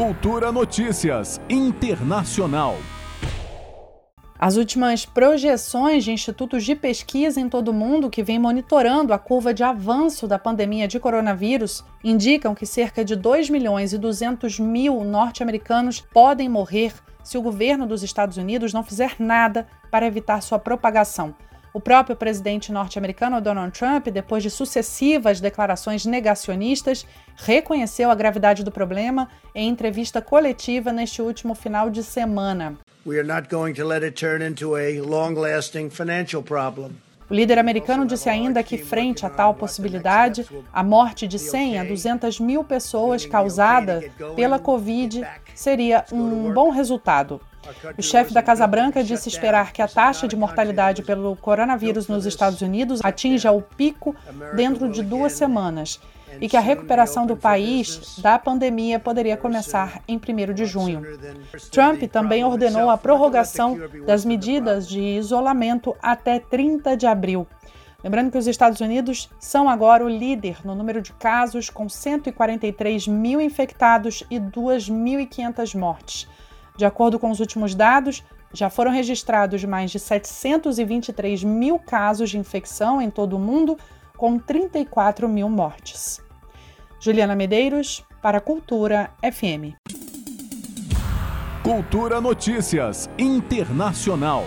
Cultura Notícias Internacional. As últimas projeções de institutos de pesquisa em todo o mundo que vêm monitorando a curva de avanço da pandemia de coronavírus indicam que cerca de 2 milhões e 200 mil norte-americanos podem morrer se o governo dos Estados Unidos não fizer nada para evitar sua propagação. O próprio presidente norte-americano Donald Trump, depois de sucessivas declarações negacionistas, reconheceu a gravidade do problema em entrevista coletiva neste último final de semana. We are not going to let it turn into a long-lasting financial problem. O líder americano disse ainda que, frente a tal possibilidade, a morte de 100 a 200 mil pessoas causada pela Covid seria um bom resultado. O chefe da Casa Branca disse esperar que a taxa de mortalidade pelo coronavírus nos Estados Unidos atinja o pico dentro de duas semanas e que a recuperação do país da pandemia poderia começar em 1 de junho. Trump também ordenou a prorrogação das medidas de isolamento até 30 de abril. Lembrando que os Estados Unidos são agora o líder no número de casos, com 143 mil infectados e 2.500 mortes. De acordo com os últimos dados, já foram registrados mais de 723 mil casos de infecção em todo o mundo, com 34 mil mortes. Juliana Medeiros, para a Cultura FM. Cultura Notícias Internacional.